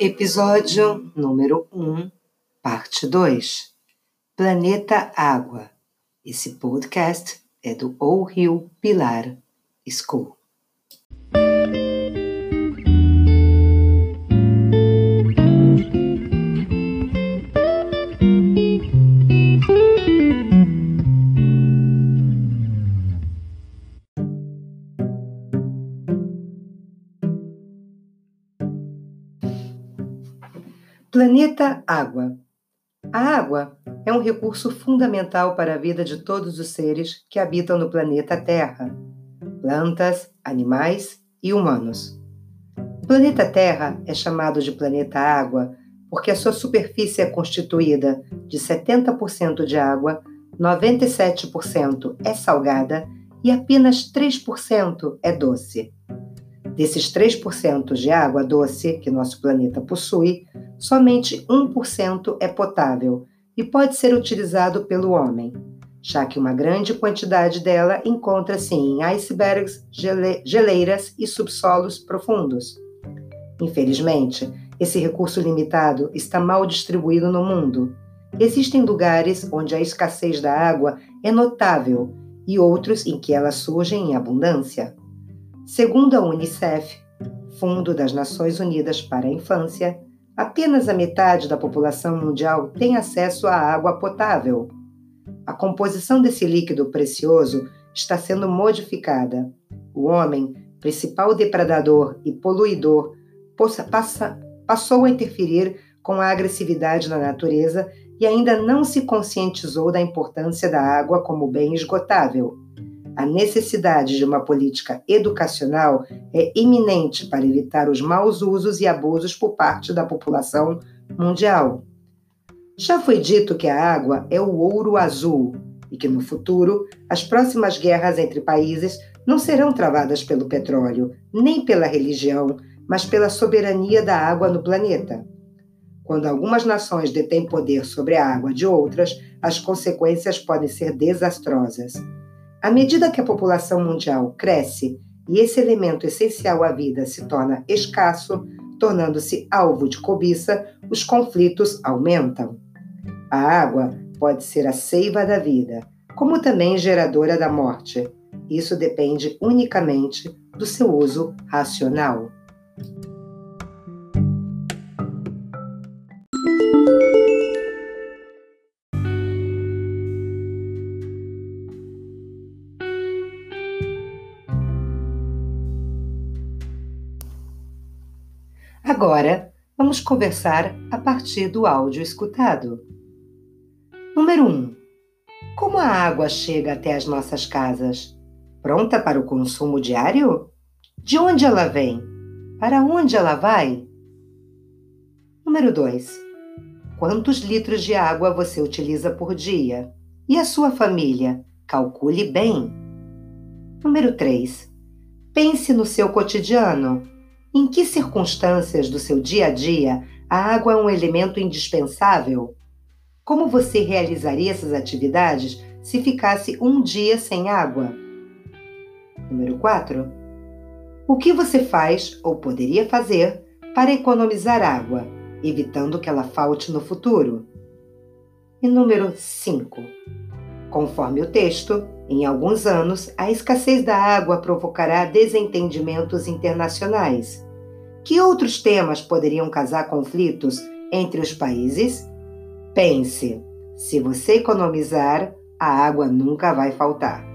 Episódio número 1, parte 2 Planeta Água. Esse podcast é do O Rio Pilar School. Planeta Água. A água é um recurso fundamental para a vida de todos os seres que habitam no planeta Terra, plantas, animais e humanos. O planeta Terra é chamado de planeta Água porque a sua superfície é constituída de 70% de água, 97% é salgada e apenas 3% é doce. Desses 3% de água doce que nosso planeta possui, somente 1% é potável e pode ser utilizado pelo homem, já que uma grande quantidade dela encontra-se em icebergs, gele geleiras e subsolos profundos. Infelizmente, esse recurso limitado está mal distribuído no mundo. Existem lugares onde a escassez da água é notável e outros em que ela surge em abundância. Segundo a Unicef, Fundo das Nações Unidas para a Infância, apenas a metade da população mundial tem acesso à água potável. A composição desse líquido precioso está sendo modificada. O homem, principal depredador e poluidor, passa, passou a interferir com a agressividade na natureza e ainda não se conscientizou da importância da água como bem esgotável. A necessidade de uma política educacional é iminente para evitar os maus usos e abusos por parte da população mundial. Já foi dito que a água é o ouro azul e que no futuro as próximas guerras entre países não serão travadas pelo petróleo, nem pela religião, mas pela soberania da água no planeta. Quando algumas nações detêm poder sobre a água de outras, as consequências podem ser desastrosas. À medida que a população mundial cresce e esse elemento essencial à vida se torna escasso, tornando-se alvo de cobiça, os conflitos aumentam. A água pode ser a seiva da vida, como também geradora da morte. Isso depende unicamente do seu uso racional. Agora, vamos conversar a partir do áudio escutado. Número 1. Um, como a água chega até as nossas casas? Pronta para o consumo diário? De onde ela vem? Para onde ela vai? Número 2. Quantos litros de água você utiliza por dia? E a sua família? Calcule bem. Número 3. Pense no seu cotidiano. Em que circunstâncias do seu dia a dia a água é um elemento indispensável? Como você realizaria essas atividades se ficasse um dia sem água? Número 4. O que você faz ou poderia fazer para economizar água, evitando que ela falte no futuro? E número 5. Conforme o texto, em alguns anos, a escassez da água provocará desentendimentos internacionais. Que outros temas poderiam causar conflitos entre os países? Pense: se você economizar, a água nunca vai faltar.